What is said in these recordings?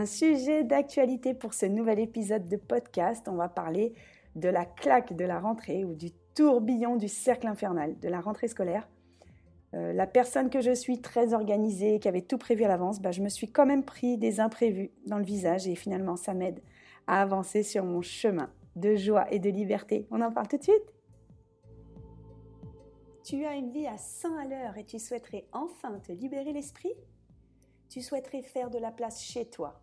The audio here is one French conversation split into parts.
Un sujet d'actualité pour ce nouvel épisode de podcast. On va parler de la claque de la rentrée ou du tourbillon du cercle infernal de la rentrée scolaire. Euh, la personne que je suis, très organisée, qui avait tout prévu à l'avance, bah, je me suis quand même pris des imprévus dans le visage et finalement ça m'aide à avancer sur mon chemin de joie et de liberté. On en parle tout de suite Tu as une vie à 100 à l'heure et tu souhaiterais enfin te libérer l'esprit? Tu souhaiterais faire de la place chez toi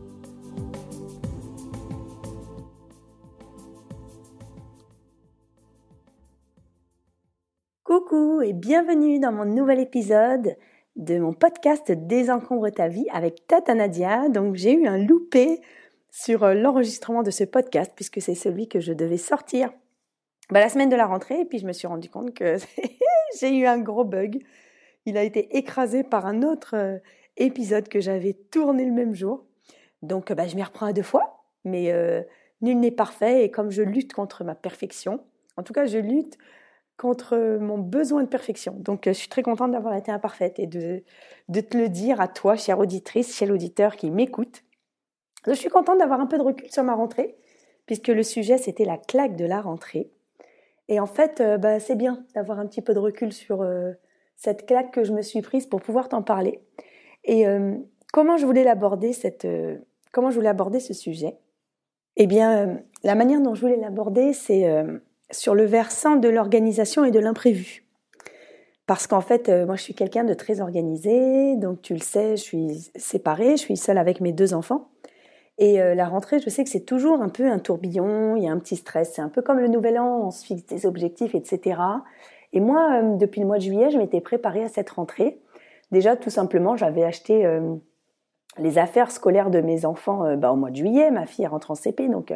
Et bienvenue dans mon nouvel épisode de mon podcast Désencombre ta vie avec Tata Nadia. Donc j'ai eu un loupé sur euh, l'enregistrement de ce podcast puisque c'est celui que je devais sortir bah, la semaine de la rentrée et puis je me suis rendu compte que j'ai eu un gros bug. Il a été écrasé par un autre euh, épisode que j'avais tourné le même jour. Donc bah, je m'y reprends à deux fois, mais euh, nul n'est parfait et comme je lutte contre ma perfection, en tout cas je lutte contre mon besoin de perfection. Donc, euh, je suis très contente d'avoir été imparfaite et de, te le dire à toi, chère auditrice, cher auditeur qui m'écoute. Je suis contente d'avoir un peu de recul sur ma rentrée, puisque le sujet, c'était la claque de la rentrée. Et en fait, euh, bah, c'est bien d'avoir un petit peu de recul sur euh, cette claque que je me suis prise pour pouvoir t'en parler. Et comment je voulais l'aborder, cette, comment je voulais aborder ce sujet? Eh bien, la manière dont je voulais l'aborder, c'est sur le versant de l'organisation et de l'imprévu. Parce qu'en fait, euh, moi, je suis quelqu'un de très organisé, donc tu le sais, je suis séparée, je suis seule avec mes deux enfants. Et euh, la rentrée, je sais que c'est toujours un peu un tourbillon, il y a un petit stress, c'est un peu comme le nouvel an, on se fixe des objectifs, etc. Et moi, euh, depuis le mois de juillet, je m'étais préparée à cette rentrée. Déjà, tout simplement, j'avais acheté les affaires scolaires de mes enfants bah, au mois de juillet, ma fille rentre en CP, donc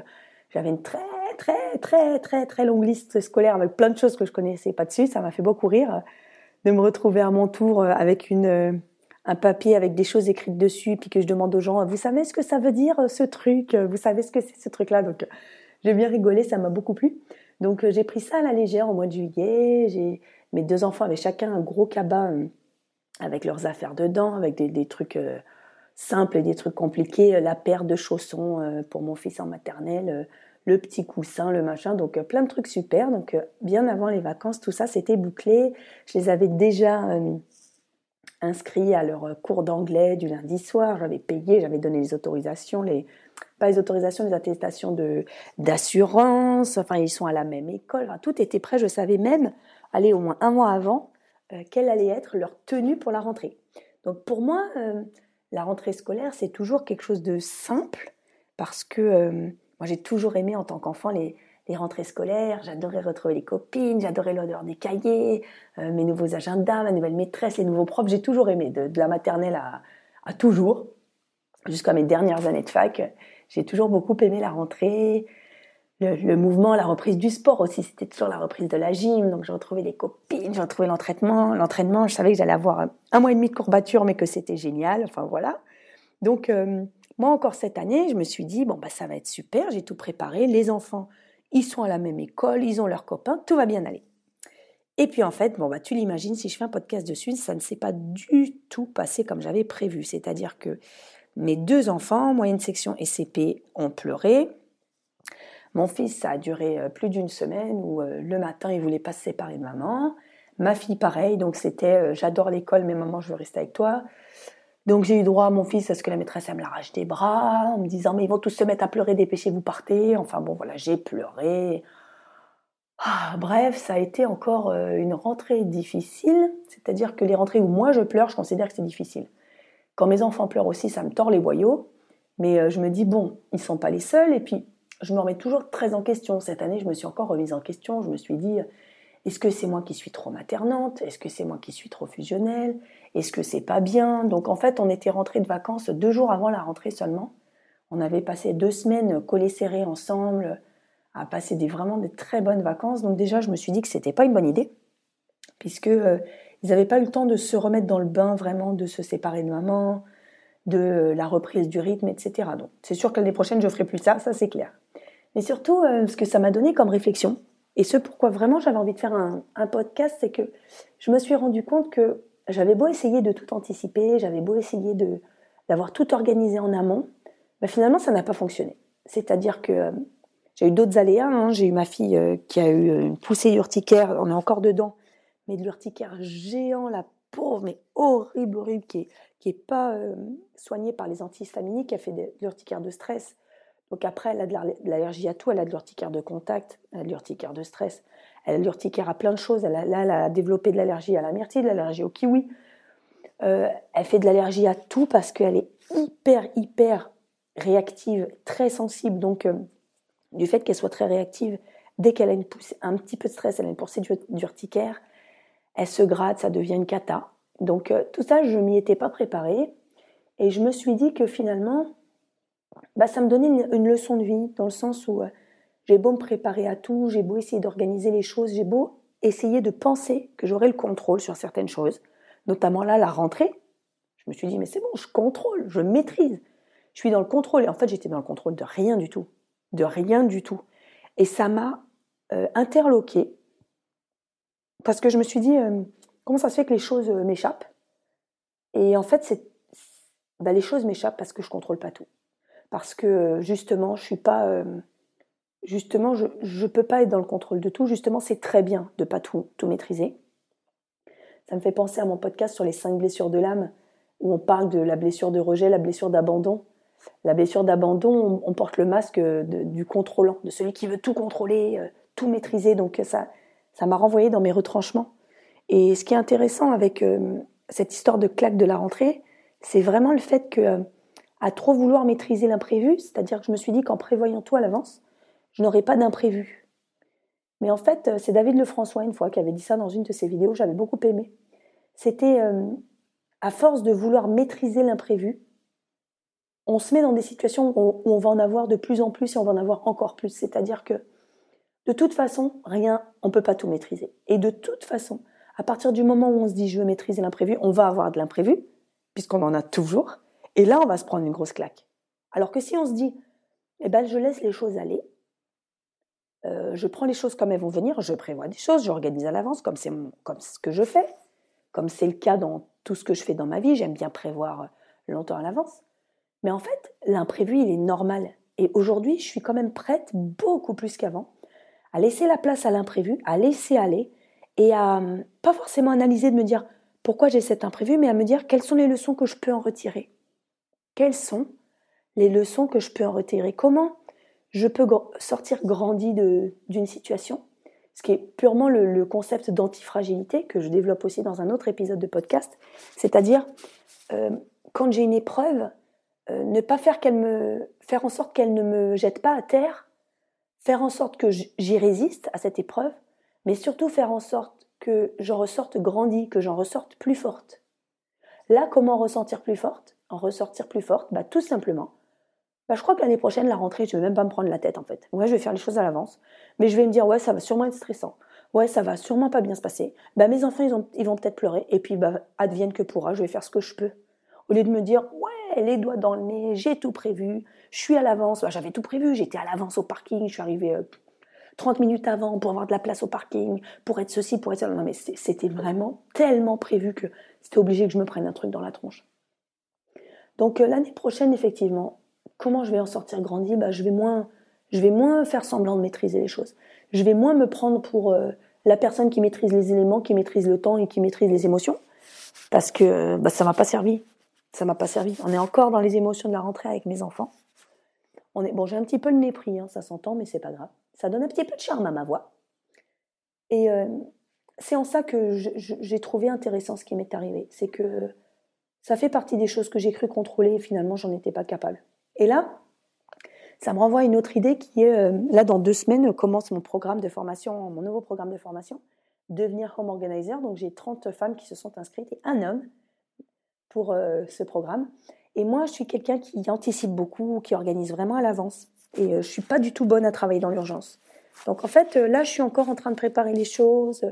j'avais une très très très très très longue liste scolaire avec plein de choses que je connaissais pas dessus. Ça m'a fait beaucoup rire de me retrouver à mon tour euh, avec une euh, un papier avec des choses écrites dessus, puis que je demande aux gens, vous savez ce que ça veut dire euh, ce truc Vous savez ce que c'est ce truc-là Donc j'ai bien rigolé, ça m'a beaucoup plu. Donc j'ai pris ça à la légère au mois de juillet. J'ai mes deux enfants avaient chacun un gros cabas avec leurs affaires dedans, avec des, des trucs simples et des trucs compliqués. La paire de chaussons pour mon fils en maternelle le petit coussin, le machin, donc euh, plein de trucs super. Donc euh, bien avant les vacances, tout ça c'était bouclé. Je les avais déjà euh, inscrits à leur cours d'anglais du lundi soir. J'avais payé, j'avais donné les autorisations, les pas les autorisations, les attestations de d'assurance. Enfin, ils sont à la même école. tout était prêt. Je savais même, aller au moins un mois avant, quelle allait être leur tenue pour la rentrée. Donc pour moi, la rentrée scolaire, c'est toujours quelque chose de simple parce que moi, j'ai toujours aimé en tant qu'enfant les, rentrées scolaires. J'adorais retrouver les copines, j'adorais l'odeur des cahiers, euh, mes nouveaux agendas, ma nouvelle maîtresse, les nouveaux profs. J'ai toujours aimé, de, la maternelle à, toujours, jusqu'à mes dernières années de fac. J'ai toujours beaucoup aimé la rentrée, le, mouvement, la reprise du sport aussi. C'était toujours la reprise de la gym. Donc, j'ai retrouvé les copines, j'ai retrouvé l'entraînement. L'entraînement, je savais que j'allais avoir un mois et demi de courbature, mais que c'était génial. Enfin, voilà. Donc, euh, moi, encore cette année, je me suis dit, bon, bah, ça va être super, j'ai tout préparé, les enfants, ils sont à la même école, ils ont leurs copains, tout va bien aller. Et puis en fait, bon, bah, tu l'imagines, si je fais un podcast dessus, ça ne s'est pas du tout passé comme j'avais prévu. C'est-à-dire que mes deux enfants, moyenne section et CP, ont pleuré. Mon fils, ça a duré euh, plus d'une semaine où euh, le matin, il voulait pas se séparer de maman. Ma fille, pareil, donc c'était euh, j'adore l'école, mais maman, je veux rester avec toi. Donc j'ai eu droit à mon fils à ce que la maîtresse elle me l'arrache des bras en me disant mais ils vont tous se mettre à pleurer, dépêchez-vous partez. Enfin bon voilà, j'ai pleuré. Ah, bref, ça a été encore euh, une rentrée difficile, c'est-à-dire que les rentrées où moi je pleure, je considère que c'est difficile. Quand mes enfants pleurent aussi, ça me tord les boyaux, mais euh, je me dis, bon, ils ne sont pas les seuls, et puis je me remets toujours très en question. Cette année, je me suis encore remise en question, je me suis dit, est-ce que c'est moi qui suis trop maternante? Est-ce que c'est moi qui suis trop fusionnelle? Est-ce que c'est pas bien? Donc en fait, on était rentrés de vacances deux jours avant la rentrée seulement. On avait passé deux semaines collés serrés ensemble, à passer des, vraiment des très bonnes vacances. Donc déjà, je me suis dit que c'était pas une bonne idée, puisque euh, ils n'avaient pas eu le temps de se remettre dans le bain vraiment, de se séparer de maman, de la reprise du rythme, etc. Donc c'est sûr que l'année prochaine, je ferai plus ça, ça c'est clair. Mais surtout, euh, ce que ça m'a donné comme réflexion, et ce pourquoi vraiment j'avais envie de faire un, un podcast, c'est que je me suis rendu compte que j'avais beau essayer de tout anticiper, j'avais beau essayer d'avoir tout organisé en amont, mais finalement ça n'a pas fonctionné. C'est-à-dire que euh, j'ai eu d'autres aléas. Hein. J'ai eu ma fille euh, qui a eu une poussée urticaire. On est encore dedans, mais de l'urticaire géant, la pauvre, mais horrible, horrible, qui est, qui pas euh, soignée par les antihistaminiques, qui a fait de l'urticaire de stress. Donc après, elle a de l'allergie à tout. Elle a de l'urticaire de contact, elle a de l'urticaire de stress. Elle a l'urticaire à plein de choses. Elle a, là, elle a développé de l'allergie à la myrtille, de l'allergie au kiwi. Euh, elle fait de l'allergie à tout parce qu'elle est hyper, hyper réactive, très sensible. Donc, du fait qu'elle soit très réactive, dès qu'elle a une poussée, un petit peu de stress, elle a une poussée d'urticaire, elle se gratte, ça devient une cata. Donc euh, tout ça, je m'y étais pas préparée. Et je me suis dit que finalement, bah, ça me donnait une, leçon de vie, dans le sens où euh, j'ai beau me préparer à tout, j'ai beau essayer d'organiser les choses, j'ai beau essayer de penser que j'aurai le contrôle sur certaines choses, notamment là, la rentrée. Je me suis dit, mais c'est bon, je contrôle, je maîtrise. Je suis dans le contrôle. Et en fait, j'étais dans le contrôle de rien du tout de rien du tout. Et ça m'a euh, interloqué parce que je me suis dit euh, comment ça se fait que les choses euh, m'échappent? Et en fait, bah, les choses m'échappent parce que je contrôle pas tout, parce que justement, je suis pas justement, je ne peux pas être dans le contrôle de tout. Justement, c'est très bien de pas tout, tout maîtriser. Ça me fait penser à mon podcast sur les cinq blessures de l'âme, où on parle de la blessure de rejet, la blessure d'abandon, la blessure d'abandon, on, porte le masque du contrôlant, de celui qui veut tout contrôler, euh, tout maîtriser. Donc ça, ça m'a renvoyé dans mes retranchements. Et ce qui est intéressant avec euh, cette histoire de claque de la rentrée, c'est vraiment le fait que euh, à trop vouloir maîtriser l'imprévu, c'est-à-dire que je me suis dit qu'en prévoyant tout à l'avance, je n'aurais pas d'imprévu. Mais en fait, c'est David Lefrançois une fois qui avait dit ça dans une de ses vidéos, j'avais beaucoup aimé. C'était à force de vouloir maîtriser l'imprévu, on se met dans des situations où on, va en avoir de plus en plus et on va en avoir encore plus. C'est-à-dire que de toute façon, rien, on ne peut pas tout maîtriser. Et de toute façon, à partir du moment où on se dit je veux maîtriser l'imprévu, on va avoir de l'imprévu, puisqu'on en a toujours. Et là, on va se prendre une grosse claque. Alors que si on se dit, eh ben, je laisse les choses aller, euh, je prends les choses comme elles vont venir, je prévois des choses, j'organise à l'avance, comme c'est comme ce que je fais, comme c'est le cas dans tout ce que je fais dans ma vie, j'aime bien prévoir longtemps à l'avance. Mais en fait, l'imprévu, il est normal. Et aujourd'hui, je suis quand même prête, beaucoup plus qu'avant, à laisser la place à l'imprévu, à laisser aller, et à hum, pas forcément analyser, de me dire pourquoi j'ai cet imprévu, mais à me dire quelles sont les leçons que je peux en retirer. Quelles sont les leçons que je peux en retirer? Comment je peux sortir grandi d'une situation ce qui est purement le, concept d'antifragilité que je développe aussi dans un autre épisode de podcast, c'est-à-dire euh, quand j'ai une épreuve, euh, ne pas faire qu'elle me, faire en sorte qu'elle ne me jette pas à terre, faire en sorte que j'y résiste à cette épreuve, mais surtout faire en sorte que j'en ressorte grandie, que j'en ressorte plus forte. Là, comment ressentir plus forte? En ressortir plus forte, bah, tout simplement. Bah, je crois que l'année prochaine, la rentrée, je vais même pas me prendre la tête en fait. Ouais, je vais faire les choses à l'avance, mais je vais me dire ouais, ça va sûrement être stressant. Ouais, ça va sûrement pas bien se passer. Bah, mes enfants, ils, vont peut-être pleurer, et puis bah, advienne que pourra, je vais faire ce que je peux. Au lieu de me dire ouais, les doigts dans le nez, j'ai tout prévu, je suis à l'avance. Bah, j'avais tout prévu, j'étais à l'avance au parking, je suis arrivée 30 euh, minutes avant pour avoir de la place au parking, pour être ceci, pour être ça. Non, mais c'était vraiment tellement prévu que c'était obligé que je me prenne un truc dans la tronche. Donc euh, l'année prochaine, effectivement, comment je vais en sortir grandi bah, je, vais moins, je vais moins faire semblant de maîtriser les choses. Je vais moins me prendre pour euh, la personne qui maîtrise les éléments, qui maîtrise le temps et qui maîtrise les émotions, parce que bah, ça m'a pas servi ça m'a pas servi. On est encore dans les émotions de la rentrée avec mes enfants. On est, bon, j'ai un petit peu le mépris, hein, ça s'entend, mais c'est pas grave. Ça donne un petit peu de charme à ma voix. Et euh, c'est en ça que j'ai trouvé intéressant ce qui m'est arrivé. C'est que ça fait partie des choses que j'ai cru contrôler et finalement j'en étais pas capable. Et là, ça me renvoie à une autre idée qui est, euh, là dans deux semaines commence mon programme de formation, mon nouveau programme de formation, devenir home organizer. Donc j'ai 30 femmes qui se sont inscrites et un homme pour euh, ce programme. Et moi, je suis quelqu'un qui anticipe beaucoup, qui organise vraiment à l'avance. Et je suis pas du tout bonne à travailler dans l'urgence. Donc en fait, là, je suis encore en train de préparer les choses,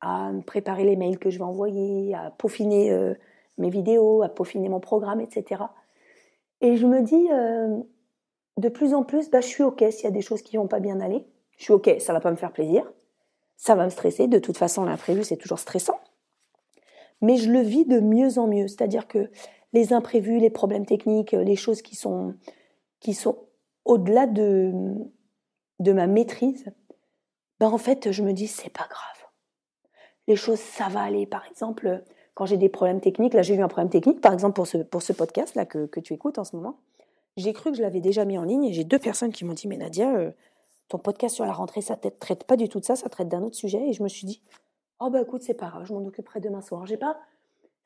à préparer les mails que je vais envoyer, à peaufiner euh, mes vidéos, à peaufiner mon programme, etc. Et je me dis, euh, de plus en plus, bah, je suis OK s'il y a des choses qui vont pas bien aller. Je suis OK, ça va pas me faire plaisir. Ça va me stresser. De toute façon, l'imprévu, c'est toujours stressant. Mais je le vis de mieux en mieux. C'est-à-dire que les imprévus, les problèmes techniques, les choses qui sont, qui sont au-delà de, de ma maîtrise, ben en fait, je me dis, c'est pas grave les choses, ça va aller. Par exemple, quand j'ai des problèmes techniques, là j'ai eu un problème technique, par exemple pour ce, pour ce podcast là que, que tu écoutes en ce moment, j'ai cru que je l'avais déjà mis en ligne et j'ai deux personnes qui m'ont dit, mais Nadia, euh, ton podcast sur la rentrée, ça ne traite pas du tout de ça, ça traite d'un autre sujet. Et je me suis dit, oh bah écoute, c'est pas grave, je m'en occuperai demain soir. J'ai pas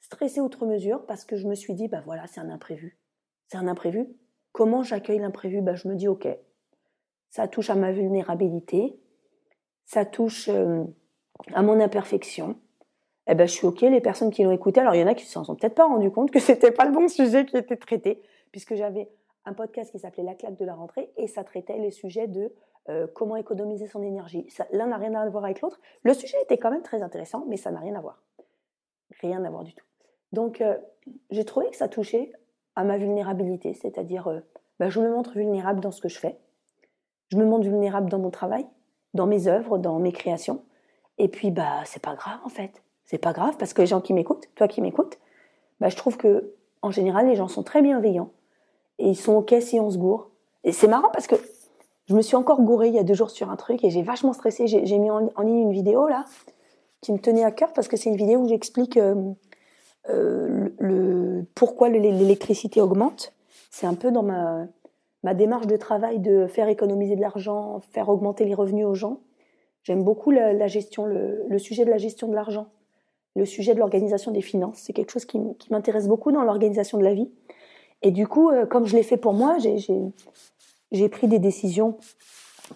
stressé outre mesure parce que je me suis dit, bah voilà, c'est un imprévu. C'est un imprévu. Comment j'accueille l'imprévu? Bah, Je me dis, ok, ça touche à ma vulnérabilité, ça touche... Euh, à mon imperfection, eh ben, je suis OK. Les personnes qui l'ont écouté, alors il y en a qui s'en sont peut-être pas rendu compte que c'était pas le bon sujet qui était traité, puisque j'avais un podcast qui s'appelait La claque de la rentrée et ça traitait les sujets de euh, comment économiser son énergie. L'un n'a rien à voir avec l'autre. Le sujet était quand même très intéressant, mais ça n'a rien à voir. Rien à voir du tout. Donc, euh, j'ai trouvé que ça touchait à ma vulnérabilité, c'est-à-dire, euh, bah, je me montre vulnérable dans ce que je fais. Je me montre vulnérable dans mon travail, dans mes œuvres, dans mes créations. Et puis, bah, c'est pas grave en fait. C'est pas grave parce que les gens qui m'écoutent, toi qui m'écoutes, bah, je trouve que en général, les gens sont très bienveillants et ils sont ok si on se gourre. Et c'est marrant parce que je me suis encore gourée il y a deux jours sur un truc et j'ai vachement stressé. J'ai mis en, ligne une vidéo là qui me tenait à cœur parce que c'est une vidéo où j'explique euh, euh, pourquoi l'électricité augmente. C'est un peu dans ma, ma démarche de travail de faire économiser de l'argent, faire augmenter les revenus aux gens. J'aime beaucoup la, gestion, le, sujet de la gestion de l'argent, le sujet de l'organisation des finances. C'est quelque chose qui, m'intéresse beaucoup dans l'organisation de la vie. Et du coup, euh, comme je l'ai fait pour moi, j'ai pris des décisions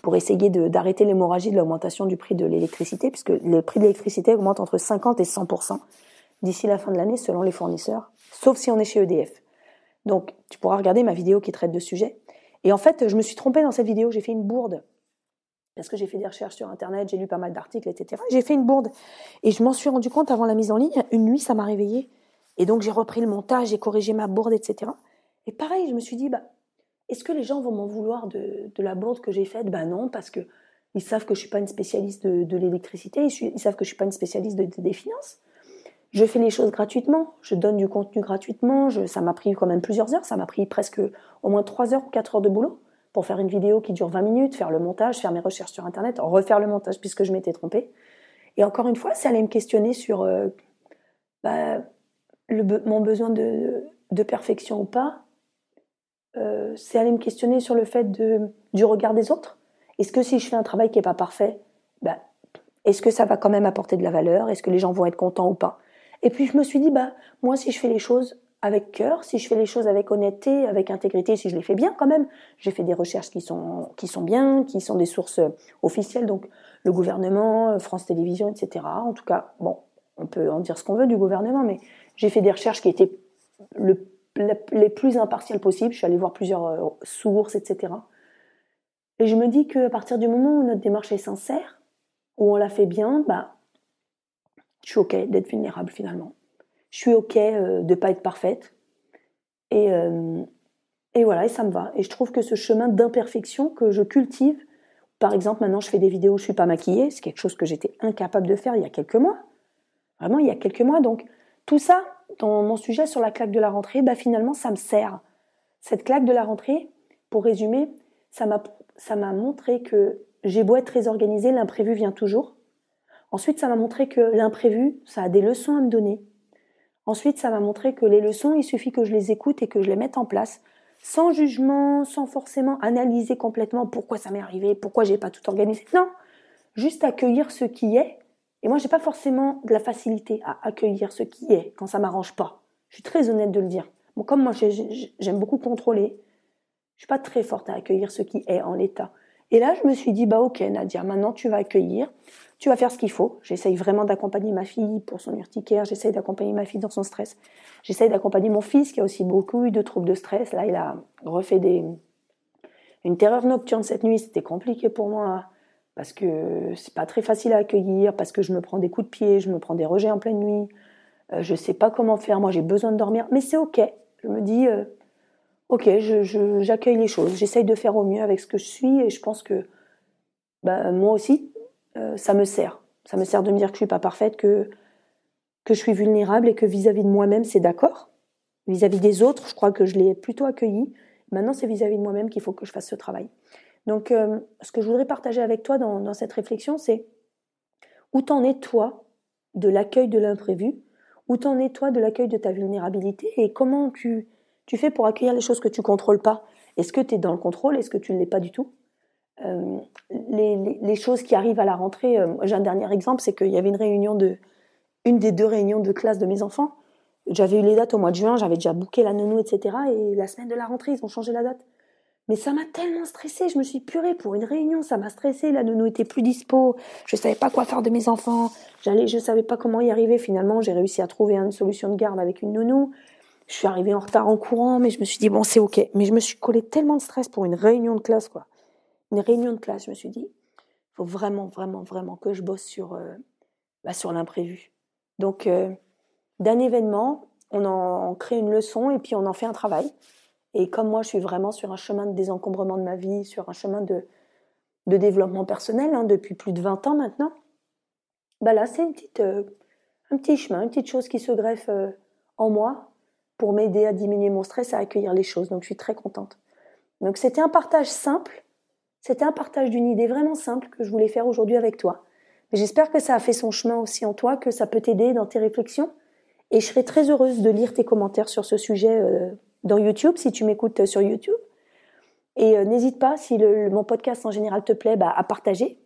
pour essayer d'arrêter l'hémorragie de l'augmentation du prix de l'électricité, puisque le prix de l'électricité augmente entre 50 et 100% d'ici la fin de l'année selon les fournisseurs, sauf si on est chez EDF. Donc, tu pourras regarder ma vidéo qui traite de sujet. Et en fait, je me suis trompée dans cette vidéo, j'ai fait une bourde parce que j'ai fait des recherches sur Internet, j'ai lu pas mal d'articles, etc. J'ai fait une bourde. Et je m'en suis rendu compte avant la mise en ligne. Une nuit, ça m'a réveillée. Et donc, j'ai repris le montage, j'ai corrigé ma bourde, etc. Et pareil, je me suis dit, bah, est-ce que les gens vont m'en vouloir de, la bourde que j'ai faite? Ben non, parce que ils savent que je suis pas une spécialiste de, l'électricité, ils, savent que je suis pas une spécialiste des finances. Je fais les choses gratuitement, je donne du contenu gratuitement. ça m'a pris quand même plusieurs heures, ça m'a pris presque au moins 3 heures ou 4 heures de boulot pour faire une vidéo qui dure 20 minutes, faire le montage, faire mes recherches sur Internet, refaire le montage puisque je m'étais trompée. Et encore une fois, ça allait me questionner sur euh, bah, mon besoin de, perfection ou pas. Euh, c'est aller me questionner sur le fait du regard des autres. Est-ce que si je fais un travail qui n'est pas parfait, bah, est-ce que ça va quand même apporter de la valeur? Est-ce que les gens vont être contents ou pas? Et puis je me suis dit, bah, moi si je fais les choses avec cœur, si je fais les choses avec honnêteté, avec intégrité, si je les fais bien quand même. J'ai fait des recherches qui sont, qui sont bien, qui sont des sources officielles, donc le gouvernement, France Télévisions, etc. En tout cas, bon, on peut en dire ce qu'on veut du gouvernement, mais j'ai fait des recherches qui étaient le, les plus impartiales possibles. Je suis allée voir plusieurs euh, sources, etc. Et je me dis qu'à partir du moment où notre démarche est sincère, où on la fait bien, bah, je suis OK d'être vulnérable finalement je suis ok euh, de pas être parfaite. Et, euh, et voilà, et ça me va. Et je trouve que ce chemin d'imperfection que je cultive, par exemple, maintenant je fais des vidéos je suis pas maquillée, c'est quelque chose que j'étais incapable de faire il y a quelques mois. Vraiment, il y a quelques mois. Donc, tout ça, dans mon sujet sur la claque de la rentrée, bah, finalement, ça me sert. Cette claque de la rentrée, pour résumer, ça m'a, ça m'a montré que j'ai beau être très organisée, l'imprévu vient toujours. Ensuite, ça m'a montré que l'imprévu, ça a des leçons à me donner. Ensuite, ça m'a montré que les leçons, il suffit que je les écoute et que je les mette en place, sans jugement, sans forcément analyser complètement pourquoi ça m'est arrivé, pourquoi j'ai pas tout organisé. Non, juste accueillir ce qui est. Et moi, j'ai pas forcément de la facilité à accueillir ce qui est quand ça m'arrange pas. Je suis très honnête de le dire. Comme moi, j'aime beaucoup contrôler, je suis pas très forte à accueillir ce qui est en l'état. Et là, je me suis dit, bah ok, Nadia, maintenant tu vas accueillir, tu vas faire ce qu'il faut. J'essaye vraiment d'accompagner ma fille pour son urticaire, j'essaye d'accompagner ma fille dans son stress. J'essaye d'accompagner mon fils qui a aussi beaucoup eu de troubles de stress. Là, il a refait des, une terreur nocturne cette nuit, c'était compliqué pour moi parce que c'est pas très facile à accueillir, parce que je me prends des coups de pied, je me prends des rejets en pleine nuit. Euh, je sais pas comment faire, moi j'ai besoin de dormir, mais c'est ok. Je me dis, euh, ok, j'accueille les choses, j'essaye de faire au mieux avec ce que je suis et je pense que bah, moi aussi, euh, ça me sert. Ça me sert de me dire que je suis pas parfaite, que, que je suis vulnérable et que vis-à-vis de moi-même, c'est d'accord. Vis-à-vis des autres, je crois que je l'ai plutôt accueilli. Maintenant, c'est vis-à-vis de moi-même qu'il faut que je fasse ce travail. Donc, euh, ce que je voudrais partager avec toi dans, cette réflexion, c'est où t'en es toi de l'accueil de l'imprévu, où t'en es toi de l'accueil de ta vulnérabilité? Et comment tu, tu fais pour accueillir les choses que tu contrôles pas? Est-ce que tu es dans le contrôle? Est-ce que tu ne l'es pas du tout? Euh, les, choses qui arrivent à la rentrée, euh, j'ai un dernier exemple, c'est qu'il y avait une réunion de, une des deux réunions de classe de mes enfants. J'avais eu les dates au mois de juin, j'avais déjà booké la nounou, etc. Et la semaine de la rentrée, ils ont changé la date. Mais ça m'a tellement stressée, je me suis purée pour une réunion, ça m'a stressée, la nounou était plus dispo, je savais pas quoi faire de mes enfants, j'allais, je savais pas comment y arriver. Finalement, j'ai réussi à trouver une solution de garde avec une nounou. Je suis arrivée en retard en courant, mais je me suis dit bon, c'est ok. Mais je me suis collé tellement de stress pour une réunion de classe, quoi. Une réunion de classe, je me suis dit, il faut vraiment, vraiment, vraiment que je bosse sur, euh, bah, sur l'imprévu. Donc, euh, d'un événement, on en crée une leçon et puis on en fait un travail. Et comme moi, je suis vraiment sur un chemin de désencombrement de ma vie, sur un chemin de, de développement personnel hein, depuis plus de 20 ans maintenant, bah là, c'est une petite, euh, un petit chemin, une petite chose qui se greffe en moi pour m'aider à diminuer mon stress, à accueillir les choses. Donc, je suis très contente. Donc, c'était un partage simple. C'était un partage d'une idée vraiment simple que je voulais faire aujourd'hui avec toi. Mais j'espère que ça a fait son chemin aussi en toi, que ça peut t'aider dans tes réflexions et je serais très heureuse de lire tes commentaires sur ce sujet euh, dans YouTube, si tu m'écoutes sur YouTube. Et euh, n'hésite pas, si mon podcast en général te plaît, bah, à partager,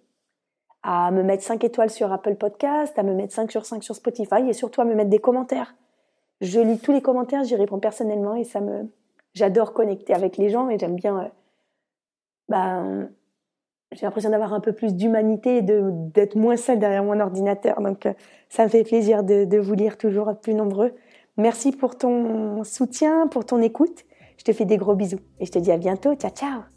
à me mettre 5 étoiles sur Apple Podcast, à me mettre 5 sur 5 sur Spotify et surtout à me mettre des commentaires. Je lis tous les commentaires, j'y réponds personnellement et ça me, j'adore connecter avec les gens et j'aime bien, euh, bah, j'ai l'impression d'avoir un peu plus d'humanité et d'être moins seule derrière mon ordinateur. Donc, euh, ça me fait plaisir de, de vous lire toujours plus nombreux. Merci pour ton soutien, pour ton écoute. Je te fais des gros bisous et je te dis à bientôt. Ciao, ciao